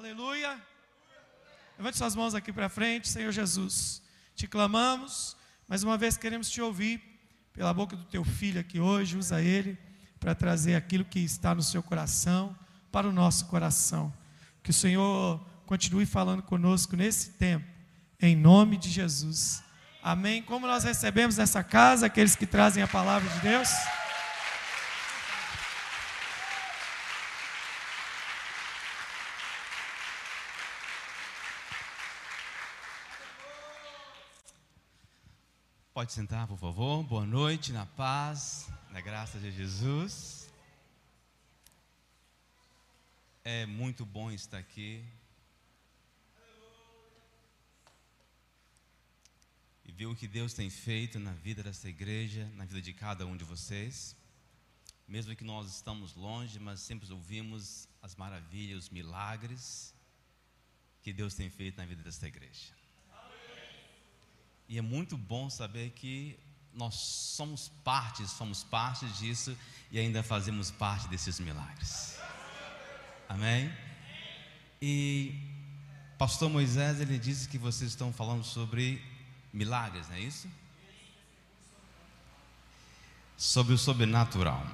Aleluia. Levante suas mãos aqui para frente, Senhor Jesus. Te clamamos, mais uma vez queremos te ouvir pela boca do teu filho aqui hoje. Usa ele para trazer aquilo que está no seu coração para o nosso coração. Que o Senhor continue falando conosco nesse tempo, em nome de Jesus. Amém. Como nós recebemos nessa casa aqueles que trazem a palavra de Deus? Pode sentar, por favor. Boa noite, na paz, na graça de Jesus. É muito bom estar aqui. E ver o que Deus tem feito na vida dessa igreja, na vida de cada um de vocês. Mesmo que nós estamos longe, mas sempre ouvimos as maravilhas, os milagres que Deus tem feito na vida dessa igreja. E é muito bom saber que nós somos parte, somos parte disso e ainda fazemos parte desses milagres. Amém? E pastor Moisés, ele disse que vocês estão falando sobre milagres, não é isso? Sobre o sobrenatural.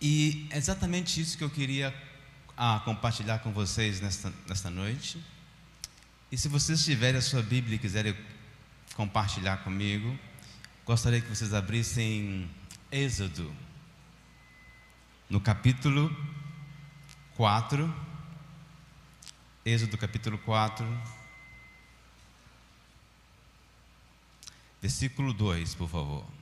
E é exatamente isso que eu queria ah, compartilhar com vocês nesta, nesta noite. E se vocês tiverem a sua Bíblia e quiserem compartilhar comigo, gostaria que vocês abrissem Êxodo, no capítulo 4. Êxodo, capítulo 4. Versículo 2, por favor.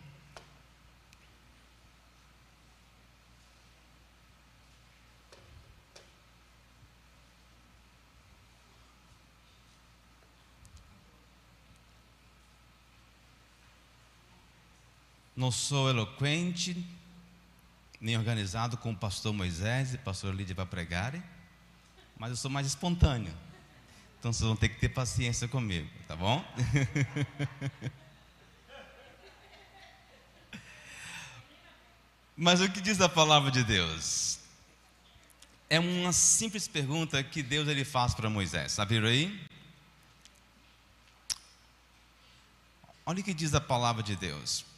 Não sou eloquente, nem organizado como o pastor Moisés e pastor Lídia para pregarem, mas eu sou mais espontâneo. Então vocês vão ter que ter paciência comigo, tá bom? mas o que diz a palavra de Deus? É uma simples pergunta que Deus ele faz para Moisés. Abriram aí? Olha o que diz a palavra de Deus.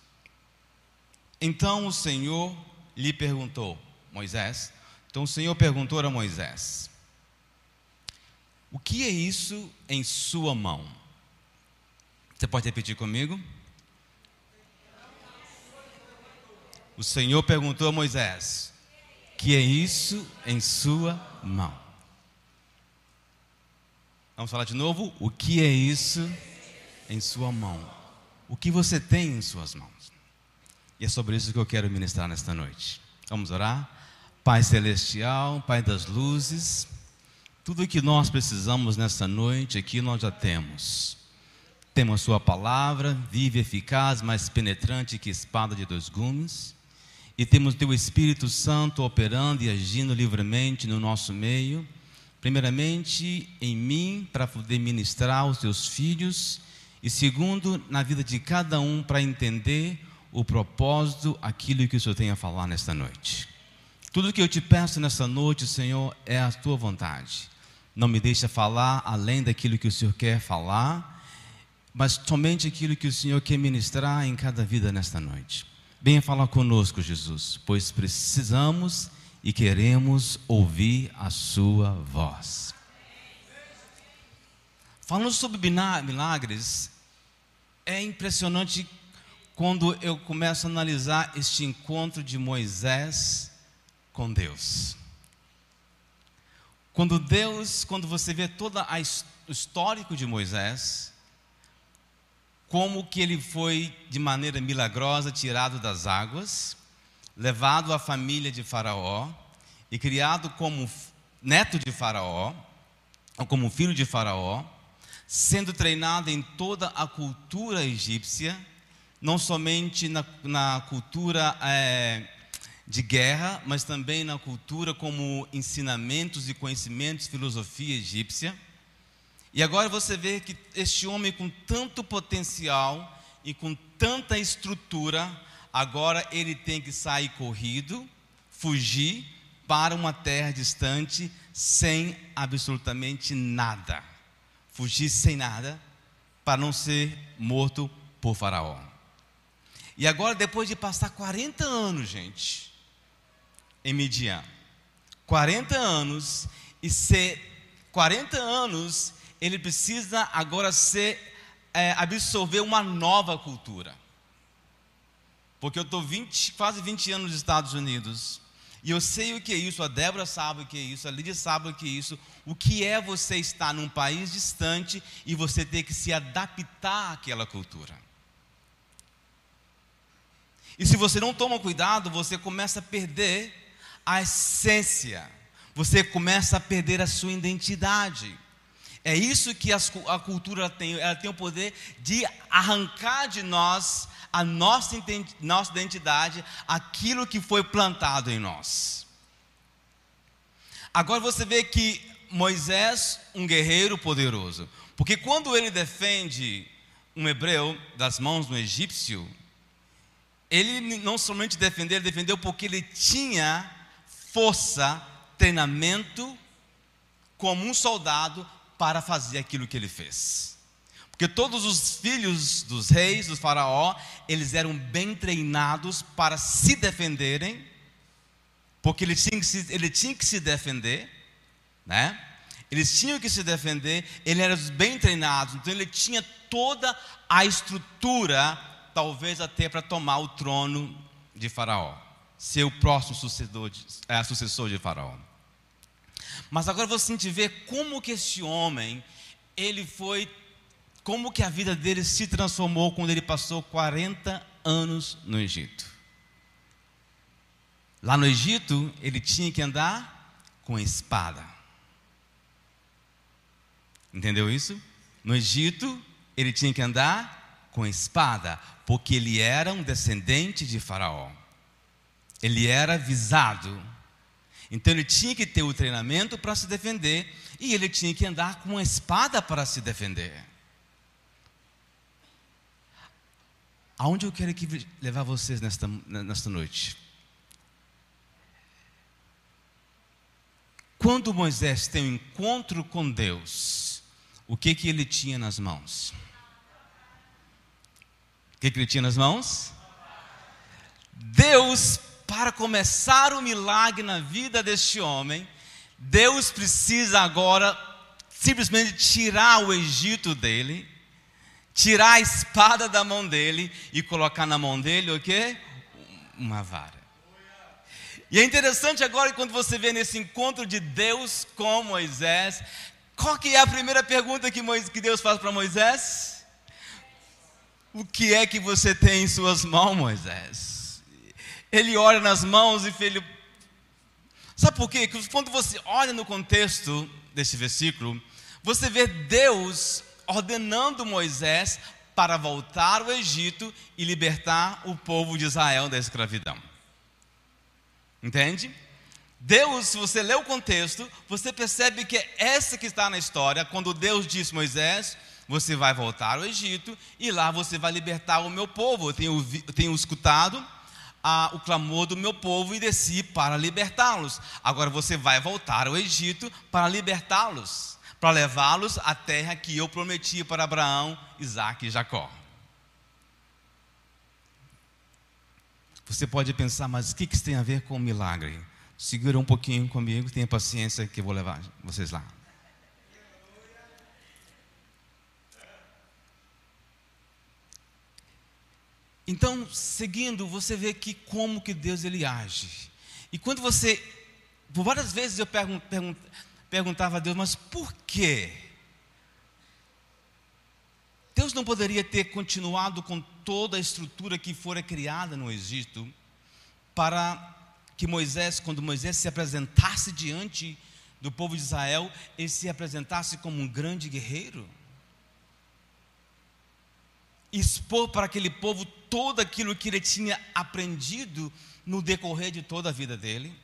Então o Senhor lhe perguntou, Moisés. Então o Senhor perguntou a Moisés: O que é isso em sua mão? Você pode repetir comigo? O Senhor perguntou a Moisés: Que é isso em sua mão? Vamos falar de novo? O que é isso em sua mão? O que você tem em suas mãos? E é sobre isso que eu quero ministrar nesta noite. Vamos orar? Pai Celestial, Pai das luzes, tudo o que nós precisamos nesta noite aqui nós já temos. Temos a Sua palavra, vive, eficaz, mais penetrante que espada de dois gumes. E temos Teu Espírito Santo operando e agindo livremente no nosso meio. Primeiramente, em mim, para poder ministrar aos Teus filhos. E segundo, na vida de cada um, para entender o propósito, aquilo que o Senhor tem a falar nesta noite. Tudo que eu te peço nesta noite, Senhor, é a tua vontade. Não me deixa falar além daquilo que o Senhor quer falar, mas somente aquilo que o Senhor quer ministrar em cada vida nesta noite. Venha falar conosco, Jesus, pois precisamos e queremos ouvir a sua voz. Falando sobre milagres, é impressionante quando eu começo a analisar este encontro de Moisés com Deus. Quando Deus, quando você vê todo o histórico de Moisés, como que ele foi de maneira milagrosa tirado das águas, levado à família de Faraó e criado como neto de Faraó, ou como filho de Faraó, sendo treinado em toda a cultura egípcia, não somente na, na cultura é, de guerra, mas também na cultura como ensinamentos e conhecimentos, filosofia egípcia. E agora você vê que este homem com tanto potencial e com tanta estrutura, agora ele tem que sair corrido, fugir, para uma terra distante sem absolutamente nada. Fugir sem nada para não ser morto por Faraó. E agora, depois de passar 40 anos, gente, em Midian, 40 anos, e ser 40 anos, ele precisa agora ser, é, absorver uma nova cultura. Porque eu estou quase 20 anos nos Estados Unidos. E eu sei o que é isso, a Débora sabe o que é isso, a Lídia sabe o que é isso. O que é você estar num país distante e você ter que se adaptar àquela cultura. E se você não toma cuidado, você começa a perder a essência, você começa a perder a sua identidade. É isso que a cultura tem, ela tem o poder de arrancar de nós a nossa, nossa identidade, aquilo que foi plantado em nós. Agora você vê que Moisés, um guerreiro poderoso, porque quando ele defende um hebreu das mãos do egípcio, ele não somente defendeu, ele defendeu porque ele tinha força, treinamento, como um soldado para fazer aquilo que ele fez. Porque todos os filhos dos reis, do faraó, eles eram bem treinados para se defenderem, porque ele tinha que se, ele tinha que se defender, né? Eles tinham que se defender, eles eram bem treinados, então ele tinha toda a estrutura, talvez até para tomar o trono de Faraó, ser o próximo sucessor de, é, sucessor de Faraó. Mas agora você vê como que esse homem, ele foi como que a vida dele se transformou quando ele passou 40 anos no Egito. Lá no Egito, ele tinha que andar com espada. Entendeu isso? No Egito, ele tinha que andar com espada, porque ele era um descendente de Faraó. Ele era visado. Então ele tinha que ter o treinamento para se defender e ele tinha que andar com uma espada para se defender. Aonde eu quero levar vocês nesta, nesta noite? Quando Moisés tem um encontro com Deus, o que que ele tinha nas mãos? Que que ele tinha nas mãos? Deus, para começar o milagre na vida deste homem, Deus precisa agora simplesmente tirar o Egito dele tirar a espada da mão dele e colocar na mão dele o quê? Uma vara. E é interessante agora quando você vê nesse encontro de Deus com Moisés, qual que é a primeira pergunta que Deus faz para Moisés? O que é que você tem em suas mãos, Moisés? Ele olha nas mãos e ele. Sabe por quê? Que quando você olha no contexto desse versículo, você vê Deus ordenando Moisés para voltar ao Egito e libertar o povo de Israel da escravidão. Entende? Deus, se você lê o contexto, você percebe que é essa que está na história, quando Deus a Moisés, você vai voltar ao Egito e lá você vai libertar o meu povo. Eu tenho, eu tenho escutado ah, o clamor do meu povo e desci para libertá-los. Agora você vai voltar ao Egito para libertá-los para levá-los à terra que eu prometi para Abraão, Isaac e Jacó. Você pode pensar, mas o que isso tem a ver com o milagre? Segura um pouquinho comigo, tenha paciência que eu vou levar vocês lá. Então, seguindo, você vê que como que Deus ele age. E quando você, por várias vezes eu pergunto, pergunto perguntava a Deus, mas por quê? Deus não poderia ter continuado com toda a estrutura que fora criada no Egito para que Moisés, quando Moisés se apresentasse diante do povo de Israel, ele se apresentasse como um grande guerreiro? Expor para aquele povo todo aquilo que ele tinha aprendido no decorrer de toda a vida dele?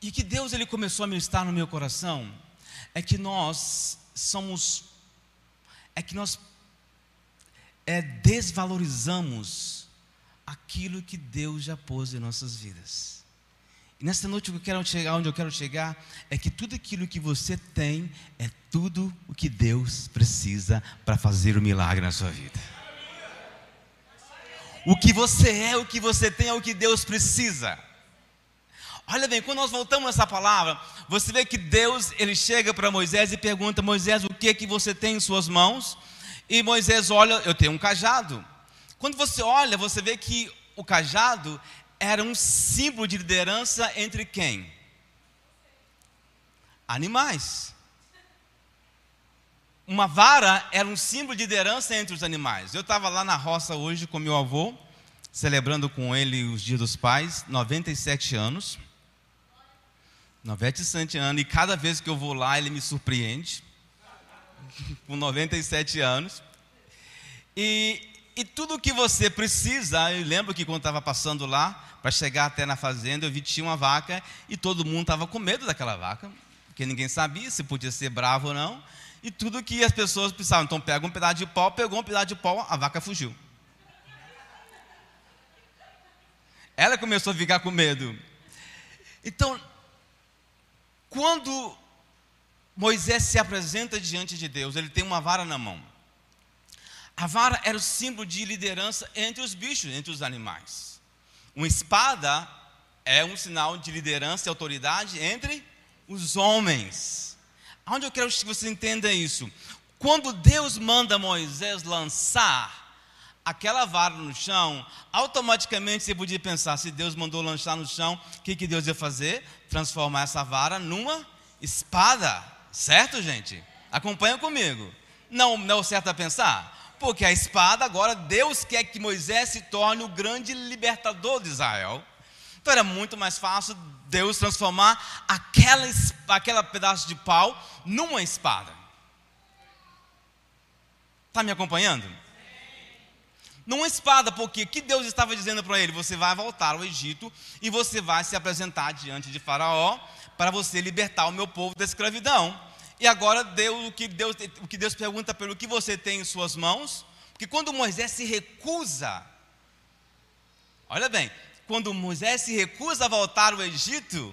E que Deus ele começou a ministrar no meu coração é que nós somos é que nós é, desvalorizamos aquilo que Deus já pôs em nossas vidas. E nessa noite eu quero chegar, onde eu quero chegar é que tudo aquilo que você tem é tudo o que Deus precisa para fazer o milagre na sua vida. O que você é, o que você tem é o que Deus precisa. Olha bem, quando nós voltamos nessa palavra, você vê que Deus, ele chega para Moisés e pergunta: Moisés, o que é que você tem em suas mãos? E Moisés olha, eu tenho um cajado. Quando você olha, você vê que o cajado era um símbolo de liderança entre quem? Animais. Uma vara era um símbolo de liderança entre os animais. Eu estava lá na roça hoje com meu avô, celebrando com ele os Dias dos Pais, 97 anos. 97 anos, e cada vez que eu vou lá ele me surpreende, com 97 anos. E, e tudo que você precisa, eu lembro que quando estava passando lá, para chegar até na fazenda, eu vi tinha uma vaca e todo mundo estava com medo daquela vaca, porque ninguém sabia se podia ser bravo ou não. E tudo que as pessoas precisavam, então pega um pedaço de pau, pegou um pedaço de pau, a vaca fugiu. Ela começou a ficar com medo. Então, quando Moisés se apresenta diante de Deus, ele tem uma vara na mão. A vara era o símbolo de liderança entre os bichos, entre os animais. Uma espada é um sinal de liderança e autoridade entre os homens. Onde eu quero que você entenda isso? Quando Deus manda Moisés lançar aquela vara no chão, automaticamente você podia pensar: se Deus mandou lançar no chão, o que, que Deus ia fazer? Transformar essa vara numa espada, certo, gente? Acompanha comigo. Não, não é certo a pensar? Porque a espada, agora, Deus quer que Moisés se torne o grande libertador de Israel. Então era muito mais fácil Deus transformar aquela, aquela pedaço de pau numa espada. Está me acompanhando? Numa espada, porque que Deus estava dizendo para ele? Você vai voltar ao Egito e você vai se apresentar diante de Faraó para você libertar o meu povo da escravidão. E agora Deus, o que Deus, o que Deus pergunta pelo que você tem em suas mãos, porque quando Moisés se recusa, olha bem, quando Moisés se recusa a voltar ao Egito,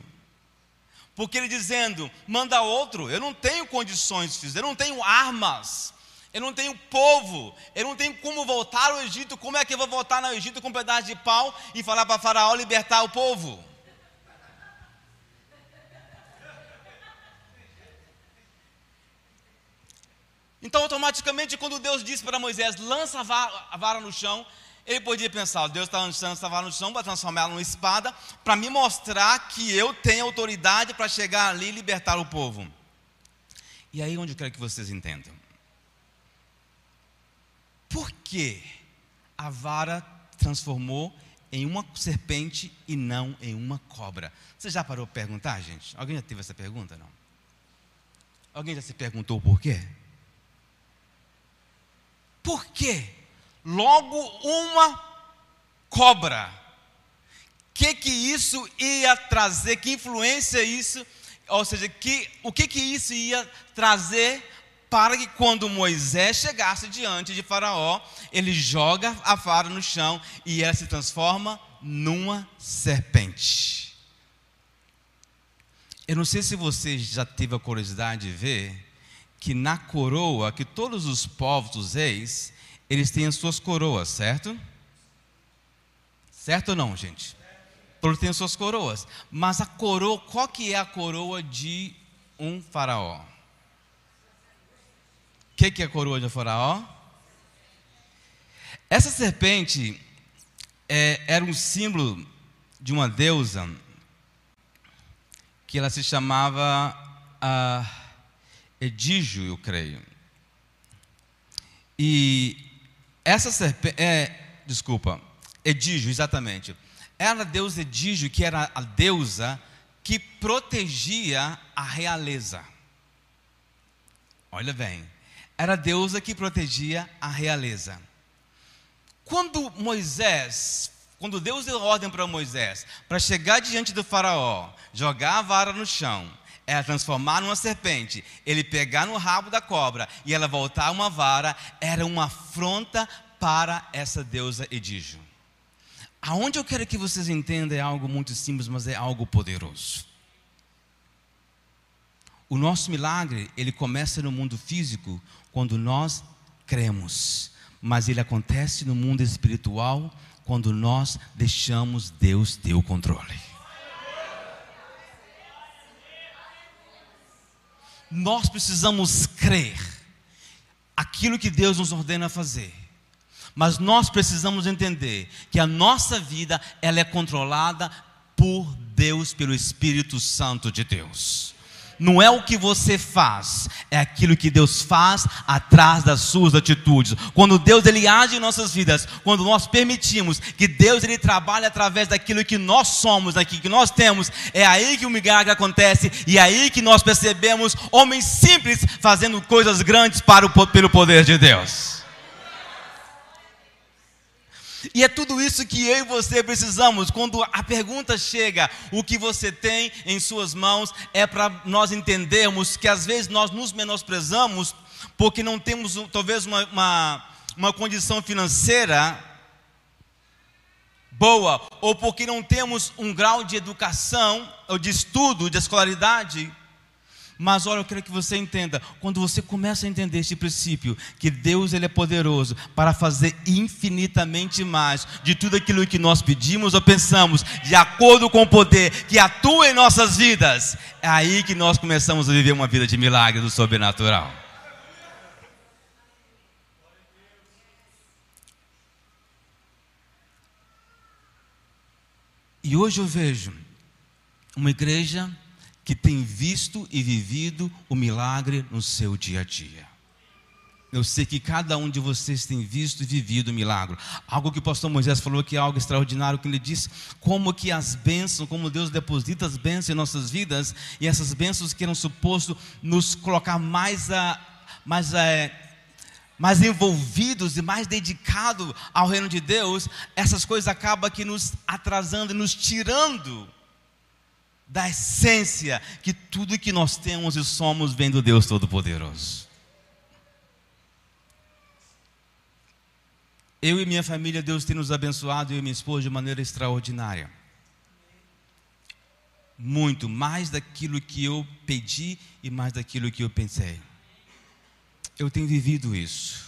porque ele dizendo, manda outro, eu não tenho condições, eu não tenho armas, eu não tenho povo, eu não tenho como voltar ao Egito. Como é que eu vou voltar no Egito com um pedaço de pau e falar para Faraó libertar o povo? Então, automaticamente, quando Deus disse para Moisés, lança a vara, no chão, ele podia pensar, Deus está lançando essa vara no chão para transformá-la numa espada, para me mostrar que eu tenho autoridade para chegar ali e libertar o povo. E aí onde eu quero que vocês entendam. Por que a vara transformou em uma serpente e não em uma cobra? Você já parou para perguntar, gente? Alguém já teve essa pergunta? Não? Alguém já se perguntou por quê? Por quê? Logo uma cobra. Que que isso ia trazer? Que influência isso? Ou seja, que, o que que isso ia trazer para que quando Moisés chegasse diante de Faraó, ele joga a vara no chão e ela se transforma numa serpente. Eu não sei se você já teve a curiosidade de ver que na coroa, que todos os povos, os reis, eles têm as suas coroas, certo? Certo ou não, gente? Todos têm as suas coroas. Mas a coroa, qual que é a coroa de um faraó? que, que é a coroa de Faraó? Essa serpente é, era um símbolo de uma deusa que ela se chamava uh, Edígio, eu creio. E essa serpente, é, desculpa, Edígio, exatamente. Era a deusa Edígio, que era a deusa que protegia a realeza. Olha bem, era a deusa que protegia a realeza. Quando Moisés, quando Deus deu ordem para Moisés, para chegar diante do faraó, jogar a vara no chão, ela transformar numa serpente, ele pegar no rabo da cobra e ela voltar uma vara, era uma afronta para essa deusa Edígio. Aonde eu quero que vocês entendam é algo muito simples, mas é algo poderoso. O nosso milagre, ele começa no mundo físico quando nós cremos, mas ele acontece no mundo espiritual quando nós deixamos Deus ter o controle. Nós precisamos crer aquilo que Deus nos ordena fazer. Mas nós precisamos entender que a nossa vida ela é controlada por Deus, pelo Espírito Santo de Deus não é o que você faz, é aquilo que Deus faz atrás das suas atitudes. Quando Deus ele age em nossas vidas, quando nós permitimos que Deus ele trabalhe através daquilo que nós somos, daquilo que nós temos, é aí que o milagre acontece e é aí que nós percebemos homens simples fazendo coisas grandes para o, pelo poder de Deus. E é tudo isso que eu e você precisamos. Quando a pergunta chega, o que você tem em suas mãos, é para nós entendermos que às vezes nós nos menosprezamos porque não temos talvez uma, uma, uma condição financeira boa, ou porque não temos um grau de educação, ou de estudo, de escolaridade mas olha, eu quero que você entenda, quando você começa a entender este princípio, que Deus ele é poderoso para fazer infinitamente mais de tudo aquilo que nós pedimos ou pensamos, de acordo com o poder que atua em nossas vidas, é aí que nós começamos a viver uma vida de milagre do sobrenatural. E hoje eu vejo uma igreja que tem visto e vivido o milagre no seu dia a dia. Eu sei que cada um de vocês tem visto e vivido o milagre. Algo que o pastor Moisés falou que é algo extraordinário, que ele disse como que as bênçãos, como Deus deposita as bênçãos em nossas vidas, e essas bênçãos que eram suposto nos colocar mais a, mais a, mais envolvidos e mais dedicados ao reino de Deus, essas coisas acabam que nos atrasando, nos tirando da essência que tudo que nós temos e somos vem do Deus Todo-Poderoso. Eu e minha família, Deus tem nos abençoado, eu e minha esposa, de maneira extraordinária. Muito, mais daquilo que eu pedi e mais daquilo que eu pensei. Eu tenho vivido isso.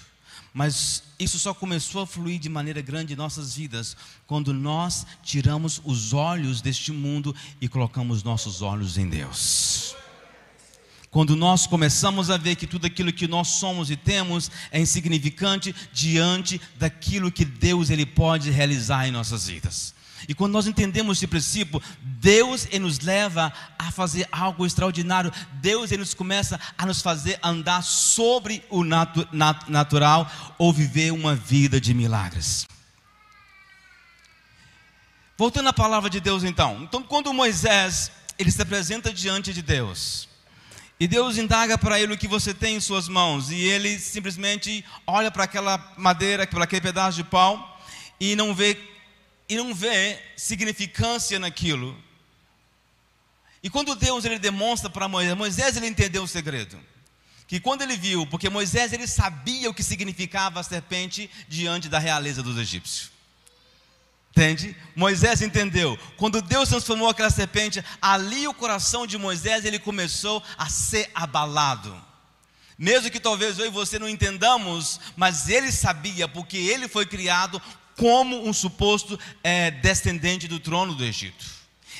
Mas isso só começou a fluir de maneira grande em nossas vidas quando nós tiramos os olhos deste mundo e colocamos nossos olhos em Deus. Quando nós começamos a ver que tudo aquilo que nós somos e temos é insignificante diante daquilo que Deus ele pode realizar em nossas vidas. E quando nós entendemos esse princípio, Deus ele nos leva a fazer algo extraordinário. Deus ele nos começa a nos fazer andar sobre o natu nat natural ou viver uma vida de milagres. Voltando à palavra de Deus então. Então quando Moisés ele se apresenta diante de Deus, e Deus indaga para ele o que você tem em suas mãos, e ele simplesmente olha para aquela madeira, para aquele pedaço de pau, e não vê e não vê significância naquilo. E quando Deus ele demonstra para Moisés, Moisés ele entendeu o segredo. Que quando ele viu, porque Moisés ele sabia o que significava a serpente diante da realeza dos egípcios. Entende? Moisés entendeu. Quando Deus transformou aquela serpente, ali o coração de Moisés ele começou a ser abalado. Mesmo que talvez eu e você não entendamos, mas ele sabia, porque ele foi criado como um suposto é, descendente do trono do Egito.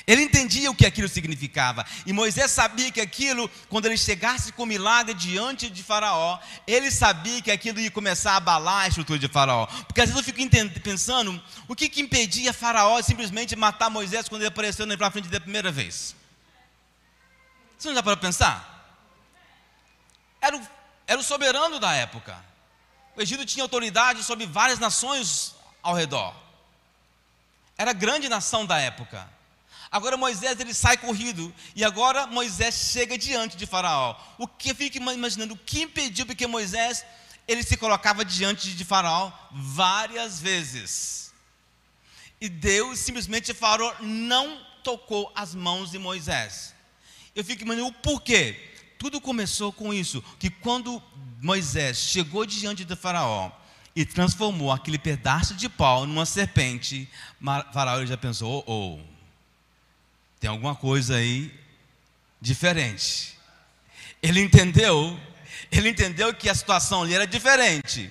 Ele entendia o que aquilo significava. E Moisés sabia que aquilo, quando ele chegasse com milagre diante de Faraó, ele sabia que aquilo ia começar a abalar a estrutura de Faraó. Porque às vezes eu fico pensando, o que, que impedia Faraó simplesmente matar Moisés quando ele apareceu na frente da primeira vez? Você não dá para pensar? Era o, era o soberano da época. O Egito tinha autoridade sobre várias nações ao redor. Era grande nação da época. Agora Moisés ele sai corrido e agora Moisés chega diante de Faraó. O que eu fico imaginando o que impediu porque Moisés ele se colocava diante de Faraó várias vezes. E Deus simplesmente Faraó não tocou as mãos de Moisés. Eu fico imaginando o porquê. Tudo começou com isso, que quando Moisés chegou diante de Faraó, e transformou aquele pedaço de pau numa serpente, Faraó já pensou: oh, oh, tem alguma coisa aí diferente. Ele entendeu, ele entendeu que a situação ali era diferente.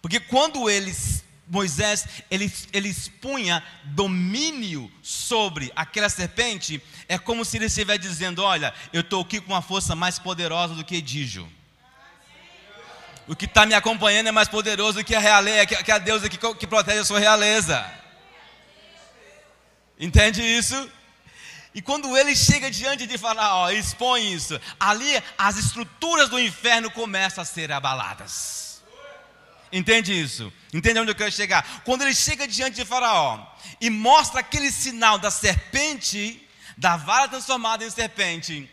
Porque quando eles Moisés ele, ele expunha domínio sobre aquela serpente, é como se ele estivesse dizendo: Olha, eu estou aqui com uma força mais poderosa do que Edígio. O que está me acompanhando é mais poderoso que a realeza, que a deusa que, que protege a sua realeza. Entende isso? E quando ele chega diante de Faraó e expõe isso, ali as estruturas do inferno começam a ser abaladas. Entende isso? Entende onde eu quero chegar? Quando ele chega diante de Faraó e mostra aquele sinal da serpente, da vara transformada em serpente,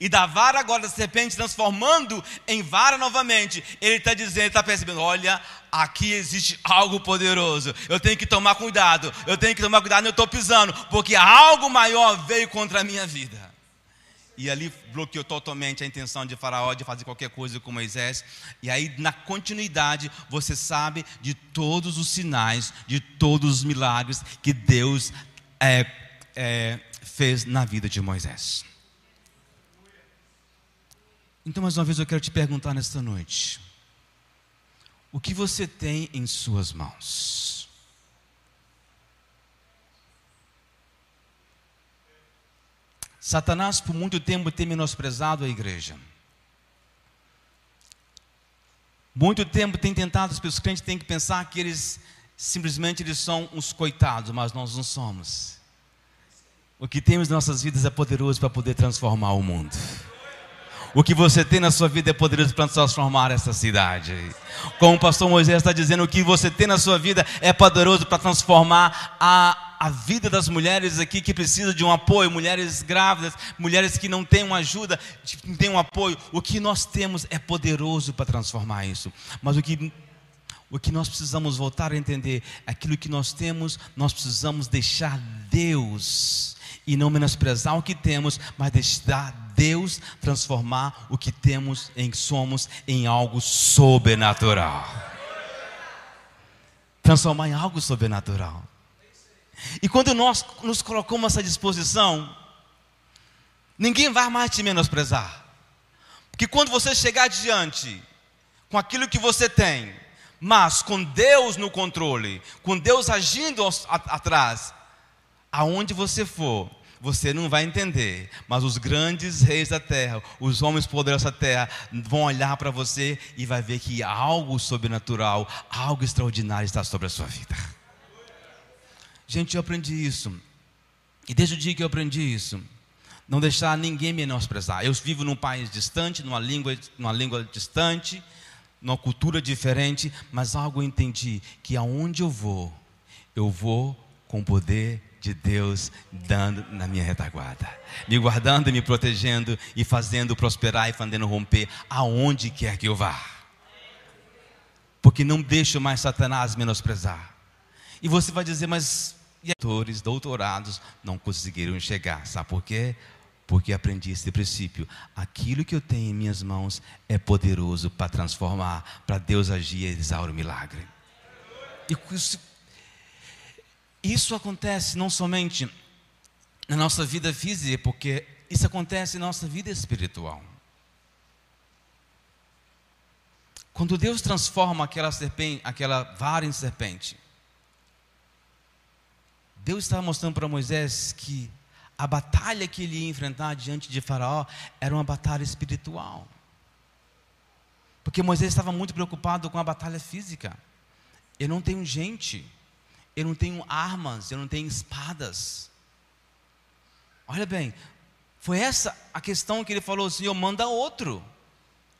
e da vara agora da serpente transformando em vara novamente, ele está dizendo, está percebendo: olha, aqui existe algo poderoso. Eu tenho que tomar cuidado, eu tenho que tomar cuidado, eu estou pisando, porque algo maior veio contra a minha vida e ali bloqueou totalmente a intenção de Faraó de fazer qualquer coisa com Moisés. E aí, na continuidade, você sabe de todos os sinais, de todos os milagres que Deus é, é, fez na vida de Moisés. Então, mais uma vez, eu quero te perguntar nesta noite: o que você tem em suas mãos? Satanás por muito tempo tem menosprezado a igreja. Muito tempo tem tentado, os crentes têm que pensar que eles simplesmente eles são uns coitados, mas nós não somos. O que temos em nossas vidas é poderoso para poder transformar o mundo. O que você tem na sua vida é poderoso para transformar essa cidade. Como o pastor Moisés está dizendo, o que você tem na sua vida é poderoso para transformar a a vida das mulheres aqui que precisam de um apoio, mulheres grávidas, mulheres que não têm uma ajuda, não têm um apoio. O que nós temos é poderoso para transformar isso. Mas o que o que nós precisamos voltar a entender, aquilo que nós temos, nós precisamos deixar Deus e não menosprezar o que temos, mas deixar Deus transformar o que temos em somos em algo sobrenatural. Transformar em algo sobrenatural. E quando nós nos colocamos essa disposição, ninguém vai mais te menosprezar. Porque quando você chegar diante com aquilo que você tem, mas com Deus no controle, com Deus agindo atrás, aonde você for, você não vai entender, mas os grandes reis da terra, os homens poderosos da terra, vão olhar para você e vai ver que algo sobrenatural, algo extraordinário está sobre a sua vida. Gente, eu aprendi isso. E desde o dia que eu aprendi isso, não deixar ninguém menosprezar. Eu vivo num país distante, numa língua, numa língua distante, numa cultura diferente, mas algo eu entendi que aonde eu vou, eu vou com poder de Deus dando na minha retaguarda, me guardando, me protegendo e fazendo prosperar e fazendo romper aonde quer que eu vá. Porque não deixo mais Satanás menosprezar. E você vai dizer, mas e autores, doutorados não conseguiram chegar. Sabe por quê? Porque aprendi esse princípio. Aquilo que eu tenho em minhas mãos é poderoso para transformar, para Deus agir e exaurar o milagre. E isso, acontece não somente na nossa vida física, porque isso acontece na nossa vida espiritual. Quando Deus transforma aquela serpente, aquela vara em serpente, Deus estava mostrando para Moisés que a batalha que ele ia enfrentar diante de Faraó era uma batalha espiritual. Porque Moisés estava muito preocupado com a batalha física. Eu não tenho gente, eu não tenho armas, eu não tenho espadas. Olha bem, foi essa a questão que ele falou: Senhor, manda outro.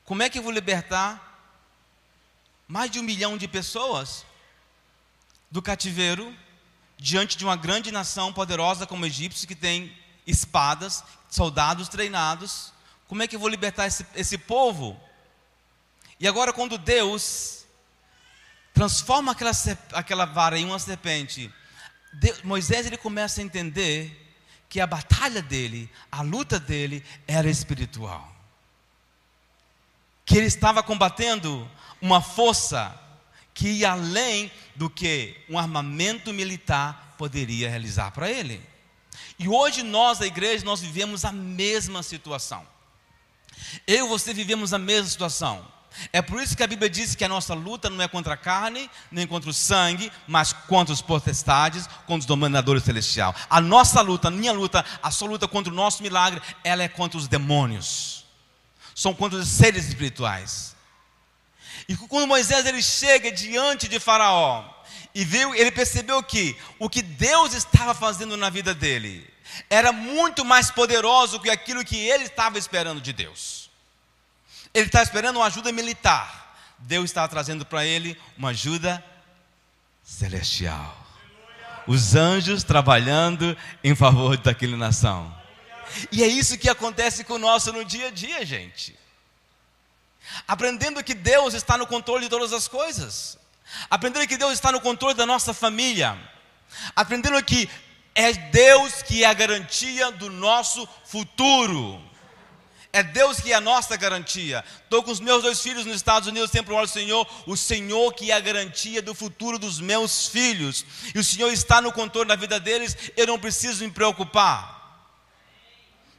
Como é que eu vou libertar mais de um milhão de pessoas do cativeiro diante de uma grande nação poderosa como o egípcio, que tem espadas, soldados treinados. Como é que eu vou libertar esse, esse povo? E agora, quando Deus transforma aquela, aquela vara em uma serpente, Deus, Moisés ele começa a entender que a batalha dele, a luta dele era espiritual. que ele estava combatendo uma força que ia além do que um armamento militar poderia realizar para ele. E hoje nós, a igreja, nós vivemos a mesma situação. Eu e você vivemos a mesma situação. É por isso que a Bíblia diz que a nossa luta não é contra a carne, nem contra o sangue, mas contra os potestades, contra os dominadores celestiais. A nossa luta, a minha luta, a sua luta contra o nosso milagre, ela é contra os demônios. São contra os seres espirituais. E quando Moisés ele chega diante de Faraó e viu, ele percebeu que o que Deus estava fazendo na vida dele era muito mais poderoso que aquilo que ele estava esperando de Deus. Ele está esperando uma ajuda militar. Deus está trazendo para ele uma ajuda celestial. Os anjos trabalhando em favor daquela nação. E é isso que acontece conosco no dia a dia, gente. Aprendendo que Deus está no controle de todas as coisas. Aprendendo que Deus está no controle da nossa família. Aprendendo que é Deus que é a garantia do nosso futuro. É Deus que é a nossa garantia. Estou com os meus dois filhos nos Estados Unidos, sempre oro ao Senhor, o Senhor que é a garantia do futuro dos meus filhos. E o Senhor está no controle da vida deles, eu não preciso me preocupar.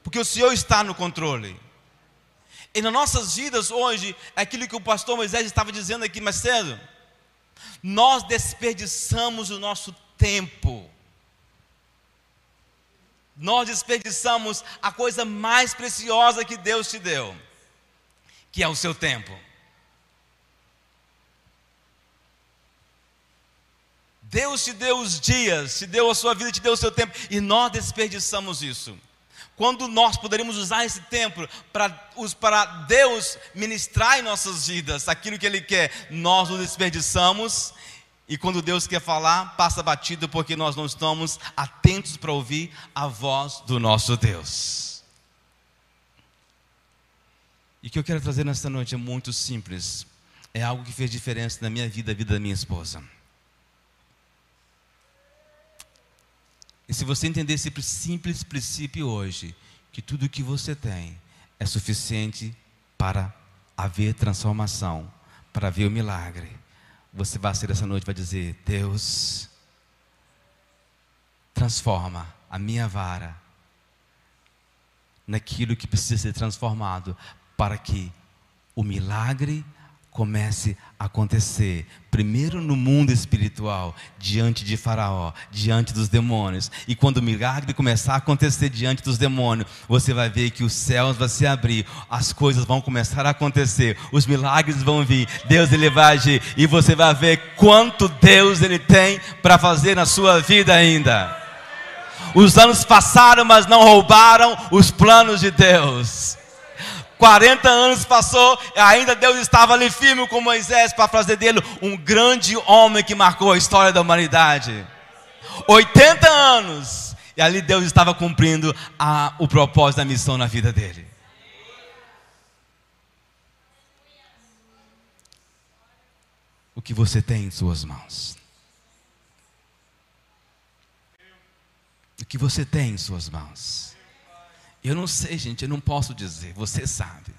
Porque o Senhor está no controle. E nas nossas vidas hoje, é aquilo que o pastor Moisés estava dizendo aqui mais cedo, nós desperdiçamos o nosso tempo nós desperdiçamos a coisa mais preciosa que Deus te deu, que é o seu tempo. Deus te deu os dias, te deu a sua vida, te deu o seu tempo, e nós desperdiçamos isso. Quando nós poderíamos usar esse tempo para, Deus ministrar em nossas vidas aquilo que Ele quer, nós o desperdiçamos e quando Deus quer falar, passa batido porque nós não estamos atentos para ouvir a voz do nosso Deus. E o que eu quero trazer nesta noite é muito simples. É algo que fez diferença na minha vida, a vida da minha esposa. E se você entender esse simples princípio hoje, que tudo o que você tem é suficiente para haver transformação, para ver o milagre você vai ser essa noite vai dizer: Deus, transforma a minha vara naquilo que precisa ser transformado para que o milagre comece a acontecer, primeiro no mundo espiritual, diante de Faraó, diante dos demônios. E quando o milagre começar a acontecer diante dos demônios, você vai ver que os céus vão se abrir, as coisas vão começar a acontecer, os milagres vão vir, Deus ele vai agir e você vai ver quanto Deus ele tem para fazer na sua vida ainda. Os anos passaram, mas não roubaram os planos de Deus. 40 anos passou, ainda Deus estava ali firme com Moisés para fazer dele um grande homem que marcou a história da humanidade. 80 anos, e ali Deus estava cumprindo a, o propósito da missão na vida dele. O que você tem em suas mãos? O que você tem em suas mãos? Eu não sei, gente, eu não posso dizer, você sabe.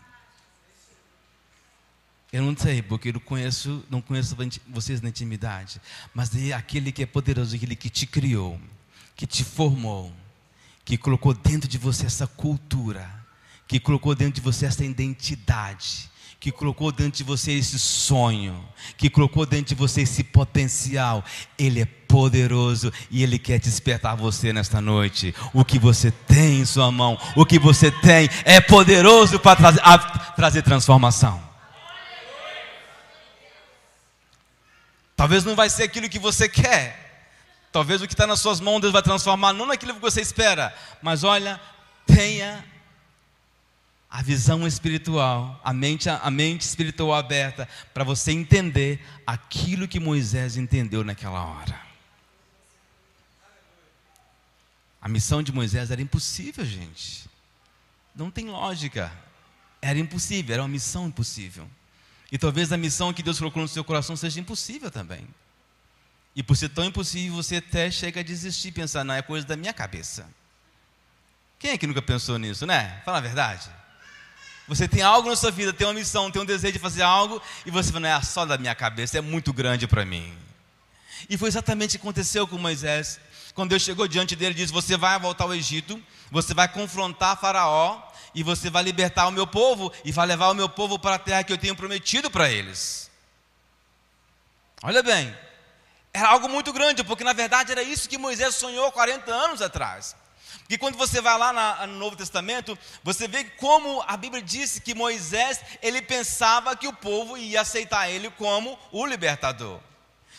Eu não sei, porque eu não conheço, não conheço vocês na intimidade. Mas é aquele que é poderoso, aquele que te criou, que te formou, que colocou dentro de você essa cultura, que colocou dentro de você essa identidade, que colocou dentro de você esse sonho, que colocou dentro de você esse potencial. Ele é poderoso e ele quer despertar você nesta noite. O que você tem em sua mão, o que você tem é poderoso para trazer, trazer transformação. Talvez não vai ser aquilo que você quer. Talvez o que está nas suas mãos Deus vai transformar, não naquilo que você espera. Mas olha, tenha a visão espiritual, a mente, a mente espiritual aberta, para você entender aquilo que Moisés entendeu naquela hora. A missão de Moisés era impossível, gente. Não tem lógica. Era impossível, era uma missão impossível. E talvez a missão que Deus colocou no seu coração seja impossível também. E por ser tão impossível, você até chega a desistir, pensar, não, é coisa da minha cabeça. Quem é que nunca pensou nisso, né? Fala a verdade. Você tem algo na sua vida, tem uma missão, tem um desejo de fazer algo, e você fala, não é só da minha cabeça, é muito grande para mim. E foi exatamente o que aconteceu com Moisés. Quando Deus chegou diante dele, disse: Você vai voltar ao Egito, você vai confrontar Faraó, e você vai libertar o meu povo, e vai levar o meu povo para a terra que eu tenho prometido para eles. Olha bem, era algo muito grande, porque na verdade era isso que Moisés sonhou 40 anos atrás. Porque quando você vai lá na, no Novo Testamento, você vê como a Bíblia disse que Moisés, ele pensava que o povo ia aceitar ele como o libertador.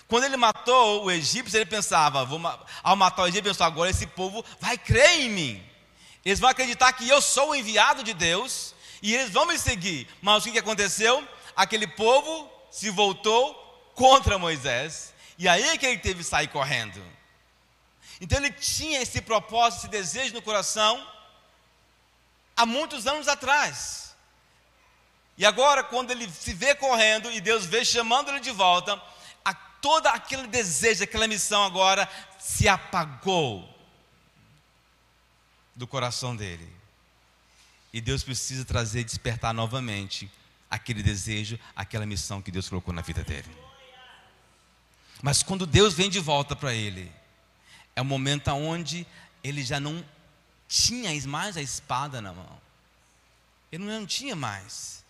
Quando ele matou o egípcio, ele pensava, vou, ao matar o egípcio, ele pensou, agora esse povo vai crer em mim. Eles vão acreditar que eu sou o enviado de Deus e eles vão me seguir. Mas o que aconteceu? Aquele povo se voltou contra Moisés. E aí é que ele teve que sair correndo. Então ele tinha esse propósito, esse desejo no coração há muitos anos atrás. E agora, quando ele se vê correndo e Deus vê chamando ele de volta, a, todo aquele desejo, aquela missão agora se apagou do coração dele. E Deus precisa trazer, despertar novamente aquele desejo, aquela missão que Deus colocou na vida dele. Mas quando Deus vem de volta para ele, é o momento onde ele já não tinha mais a espada na mão. Ele não tinha mais.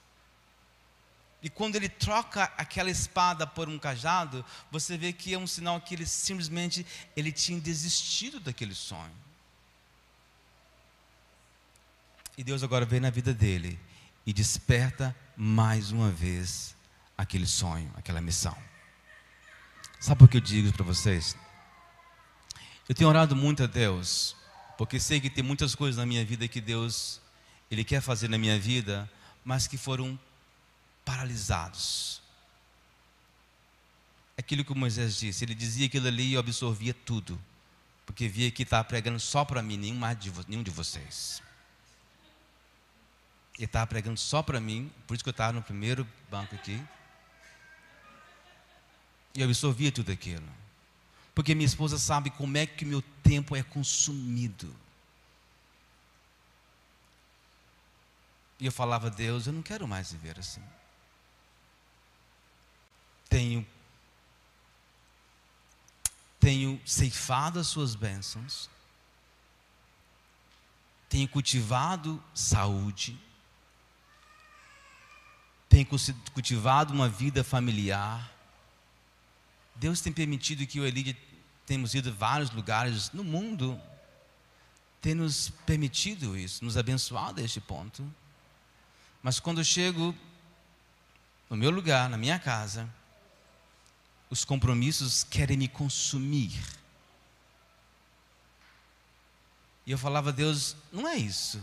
E quando ele troca aquela espada por um cajado, você vê que é um sinal que ele simplesmente ele tinha desistido daquele sonho. E Deus agora vem na vida dele e desperta mais uma vez aquele sonho, aquela missão. Sabe por que eu digo para vocês? Eu tenho orado muito a Deus, porque sei que tem muitas coisas na minha vida que Deus ele quer fazer na minha vida, mas que foram paralisados. Aquilo que Moisés disse, ele dizia aquilo ali e absorvia tudo, porque via que estava pregando só para mim, nenhum, de, nenhum de vocês. Ele estava pregando só para mim, por isso que eu estava no primeiro banco aqui. E absorvia tudo aquilo. Porque minha esposa sabe como é que o meu tempo é consumido. E eu falava, Deus, eu não quero mais viver assim. Tenho tenho ceifado as suas bênçãos, tenho cultivado saúde, tenho cultivado uma vida familiar. Deus tem permitido que eu e temos ido a vários lugares no mundo, tem nos permitido isso, nos abençoado a este ponto. Mas quando eu chego no meu lugar, na minha casa, os compromissos querem me consumir. E eu falava, Deus, não é isso.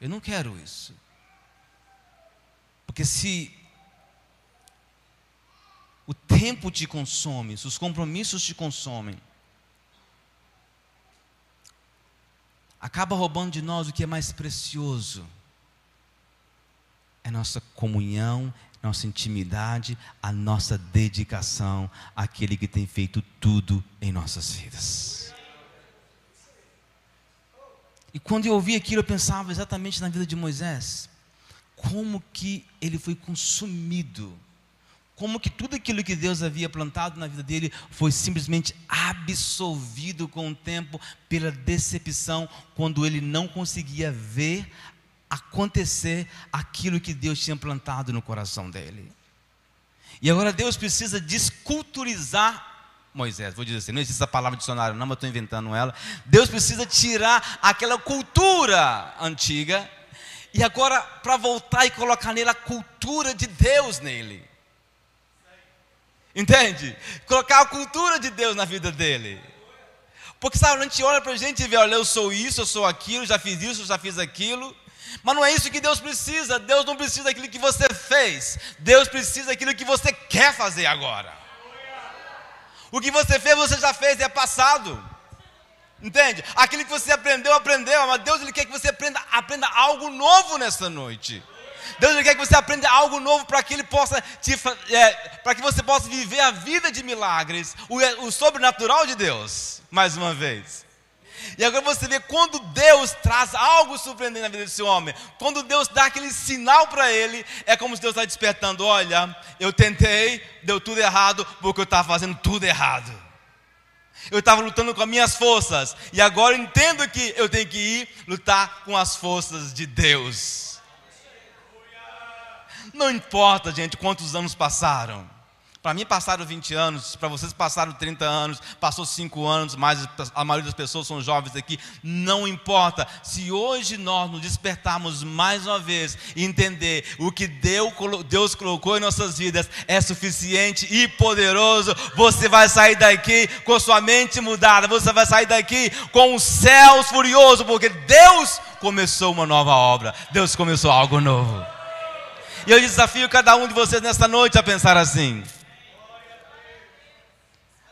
Eu não quero isso. Porque se o tempo te consome, se os compromissos te consomem, acaba roubando de nós o que é mais precioso. É nossa comunhão, nossa intimidade, a nossa dedicação àquele que tem feito tudo em nossas vidas. E quando eu ouvi aquilo, eu pensava exatamente na vida de Moisés. Como que ele foi consumido como que tudo aquilo que Deus havia plantado na vida dele foi simplesmente absolvido com o tempo pela decepção, quando ele não conseguia ver acontecer aquilo que Deus tinha plantado no coração dele. E agora Deus precisa desculturizar Moisés, vou dizer assim, não existe essa palavra dicionário, não, mas estou inventando ela. Deus precisa tirar aquela cultura antiga e agora para voltar e colocar nele a cultura de Deus nele. Entende? Colocar a cultura de Deus na vida dele. Porque sabe, a gente olha para a gente e vê, olha, eu sou isso, eu sou aquilo, já fiz isso, já fiz aquilo. Mas não é isso que Deus precisa. Deus não precisa daquilo que você fez. Deus precisa daquilo que você quer fazer agora. O que você fez, você já fez, é passado. Entende? Aquilo que você aprendeu, aprendeu. Mas Deus ele quer que você aprenda, aprenda algo novo nessa noite. Deus quer que você aprenda algo novo para que Ele possa te, é, para que você possa viver a vida de milagres, o, o sobrenatural de Deus, mais uma vez. E agora você vê quando Deus traz algo surpreendente na vida desse homem, quando Deus dá aquele sinal para ele, é como se Deus está despertando: olha, eu tentei, deu tudo errado, porque eu estava fazendo tudo errado. Eu estava lutando com as minhas forças, e agora entendo que eu tenho que ir lutar com as forças de Deus. Não importa, gente, quantos anos passaram. Para mim passaram 20 anos, para vocês passaram 30 anos, passou 5 anos, mas a maioria das pessoas são jovens aqui. Não importa. Se hoje nós nos despertarmos mais uma vez e entender o que Deus colocou em nossas vidas é suficiente e poderoso, você vai sair daqui com sua mente mudada, você vai sair daqui com os céus furiosos, porque Deus começou uma nova obra, Deus começou algo novo. E eu desafio cada um de vocês nesta noite a pensar assim.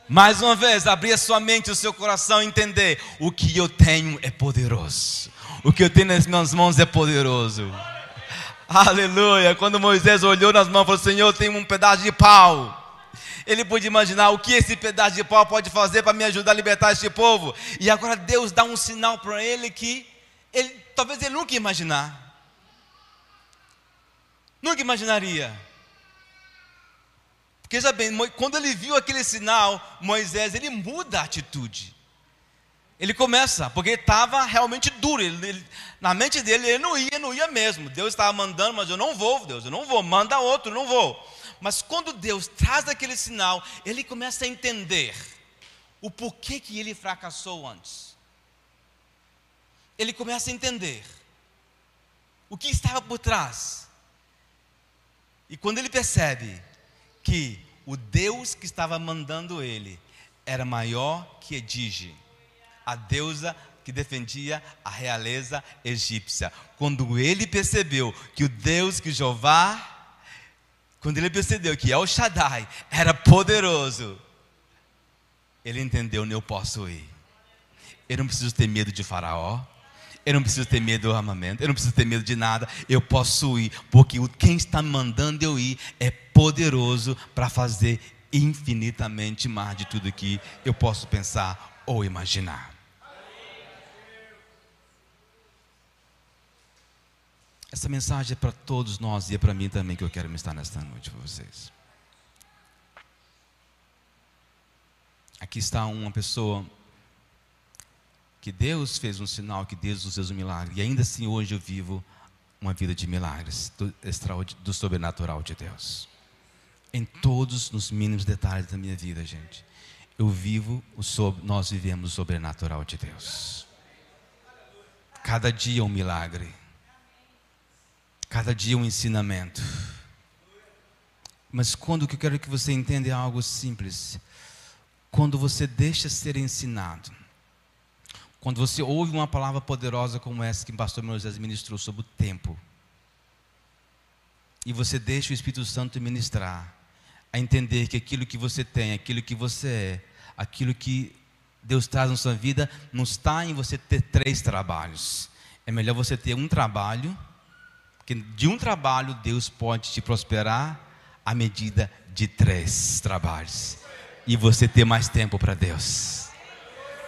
Mais uma vez, abrir a sua mente, o seu coração e entender: o que eu tenho é poderoso. O que eu tenho nas minhas mãos é poderoso. Aleluia. Quando Moisés olhou nas mãos e falou: Senhor, tenho um pedaço de pau. Ele pôde imaginar o que esse pedaço de pau pode fazer para me ajudar a libertar este povo. E agora Deus dá um sinal para ele que ele, talvez ele nunca imaginar. Nunca imaginaria. Porque já bem, quando ele viu aquele sinal, Moisés, ele muda a atitude. Ele começa, porque estava realmente duro. Ele, ele, na mente dele, ele não ia, não ia mesmo. Deus estava mandando, mas eu não vou, Deus, eu não vou. Manda outro, não vou. Mas quando Deus traz aquele sinal, ele começa a entender o porquê que ele fracassou antes. Ele começa a entender o que estava por trás. E quando ele percebe que o Deus que estava mandando ele era maior que Edige, a deusa que defendia a realeza egípcia. Quando ele percebeu que o Deus que Jeová, quando ele percebeu que El Shaddai era poderoso, ele entendeu: eu posso ir. Eu não preciso ter medo de Faraó. Eu não preciso ter medo do armamento, eu não preciso ter medo de nada, eu posso ir, porque quem está mandando eu ir é poderoso para fazer infinitamente mais de tudo que eu posso pensar ou imaginar. Essa mensagem é para todos nós e é para mim também que eu quero me estar nesta noite para vocês. Aqui está uma pessoa que Deus fez um sinal, que Deus nos fez um milagre. E ainda assim hoje eu vivo uma vida de milagres, do, do sobrenatural de Deus. Em todos os mínimos detalhes da minha vida, gente. Eu vivo, o nós vivemos o sobrenatural de Deus. Cada dia um milagre. Cada dia um ensinamento. Mas quando que eu quero que você entenda é algo simples. Quando você deixa ser ensinado, quando você ouve uma palavra poderosa como essa que o pastor Moisés ministrou sobre o tempo, e você deixa o Espírito Santo ministrar, a entender que aquilo que você tem, aquilo que você é, aquilo que Deus traz na sua vida, não está em você ter três trabalhos. É melhor você ter um trabalho, porque de um trabalho Deus pode te prosperar à medida de três trabalhos. E você ter mais tempo para Deus.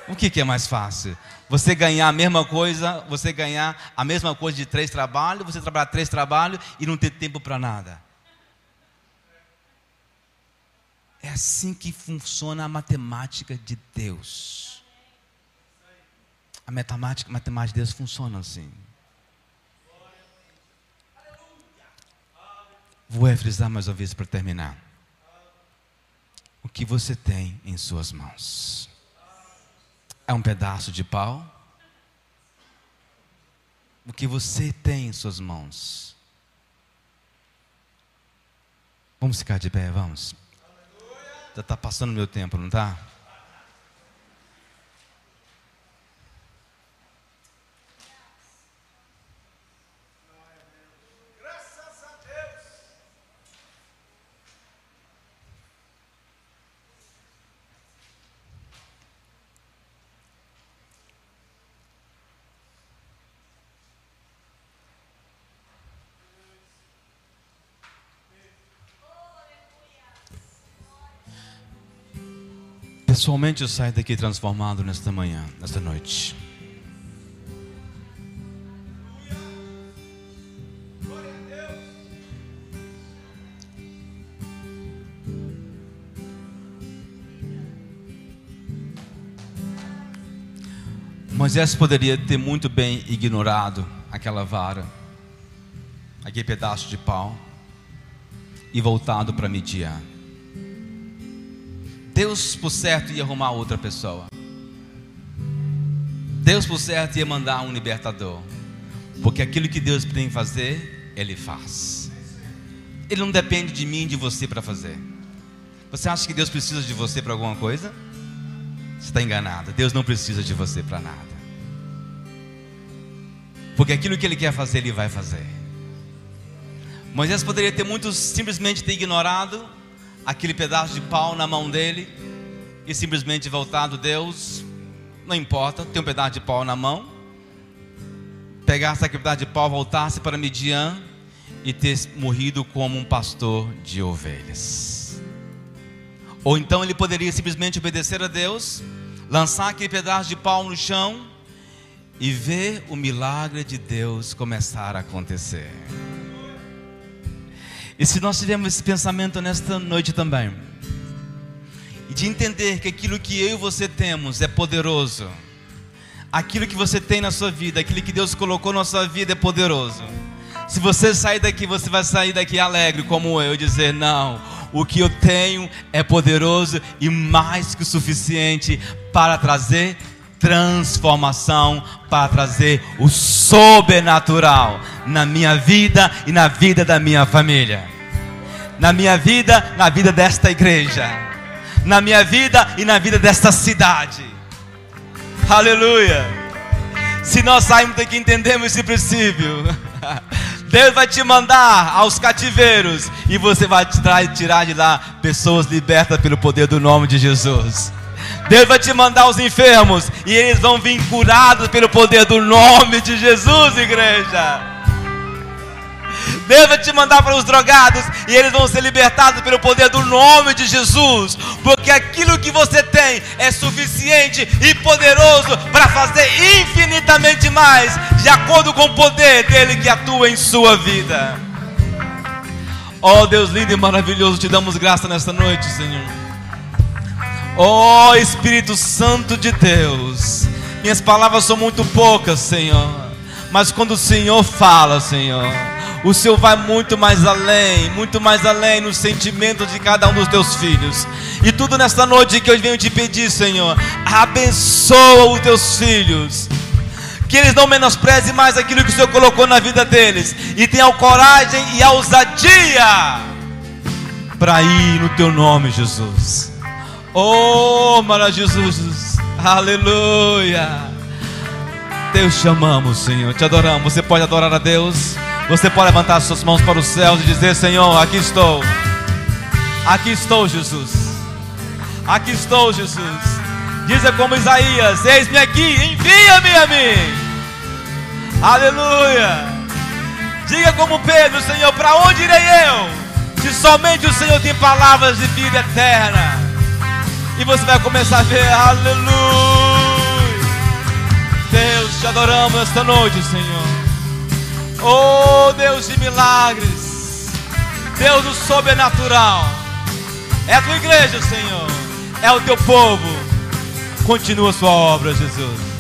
O que, que é mais fácil? Você ganhar a mesma coisa, você ganhar a mesma coisa de três trabalhos, você trabalhar três trabalhos e não ter tempo para nada. É assim que funciona a matemática de Deus. A matemática, a matemática de Deus funciona assim. Vou frisar mais uma vez para terminar. O que você tem em suas mãos? É um pedaço de pau? O que você tem em suas mãos? Vamos ficar de pé, vamos. Já está passando meu tempo, não está? Pessoalmente eu saio daqui transformado nesta manhã, nesta noite. Moisés poderia ter muito bem ignorado aquela vara, aquele pedaço de pau, e voltado para Midian. Deus, por certo, ia arrumar outra pessoa. Deus, por certo, ia mandar um libertador. Porque aquilo que Deus tem que fazer, Ele faz. Ele não depende de mim e de você para fazer. Você acha que Deus precisa de você para alguma coisa? Você está enganado. Deus não precisa de você para nada. Porque aquilo que Ele quer fazer, Ele vai fazer. Moisés poderia ter muito simplesmente ter ignorado aquele pedaço de pau na mão dele e simplesmente voltado, Deus, não importa, tem um pedaço de pau na mão, pegasse aquele pedaço de pau, voltasse para Midian e ter morrido como um pastor de ovelhas. Ou então ele poderia simplesmente obedecer a Deus, lançar aquele pedaço de pau no chão e ver o milagre de Deus começar a acontecer. E se nós tivermos esse pensamento nesta noite também, e de entender que aquilo que eu e você temos é poderoso, aquilo que você tem na sua vida, aquilo que Deus colocou na sua vida é poderoso. Se você sair daqui, você vai sair daqui alegre como eu, dizer: Não, o que eu tenho é poderoso e mais que o suficiente para trazer transformação, para trazer o sobrenatural na minha vida e na vida da minha família. Na minha vida, na vida desta igreja. Na minha vida e na vida desta cidade. Aleluia. Se nós sairmos daqui entendemos esse princípio. Deus vai te mandar aos cativeiros e você vai tirar de lá pessoas libertas pelo poder do nome de Jesus. Deus vai te mandar aos enfermos e eles vão vir curados pelo poder do nome de Jesus, igreja. Deus vai te mandar para os drogados e eles vão ser libertados pelo poder do nome de Jesus, porque aquilo que você tem é suficiente e poderoso para fazer infinitamente mais, de acordo com o poder dele que atua em sua vida. Oh Deus lindo e maravilhoso, te damos graça nesta noite, Senhor. Oh Espírito Santo de Deus, minhas palavras são muito poucas, Senhor, mas quando o Senhor fala, Senhor o Senhor vai muito mais além, muito mais além no sentimento de cada um dos teus filhos. E tudo nesta noite que eu venho te pedir, Senhor, abençoa os teus filhos. Que eles não menosprezem mais aquilo que o Senhor colocou na vida deles. E tenham coragem e a ousadia para ir no teu nome, Jesus. Oh, maravilhoso Jesus. Aleluia. Deus te amamos, Senhor. Te adoramos. Você pode adorar a Deus. Você pode levantar suas mãos para os céus e dizer: Senhor, aqui estou. Aqui estou, Jesus. Aqui estou, Jesus. Diza como Isaías: Eis-me aqui, envia-me a mim. Aleluia. Diga como Pedro: Senhor, para onde irei eu? Se somente o Senhor tem palavras de vida eterna. E você vai começar a ver: Aleluia. Deus, te adoramos esta noite, Senhor. Oh Deus de milagres, Deus do sobrenatural, é a tua igreja, Senhor, é o teu povo. Continua a sua obra, Jesus.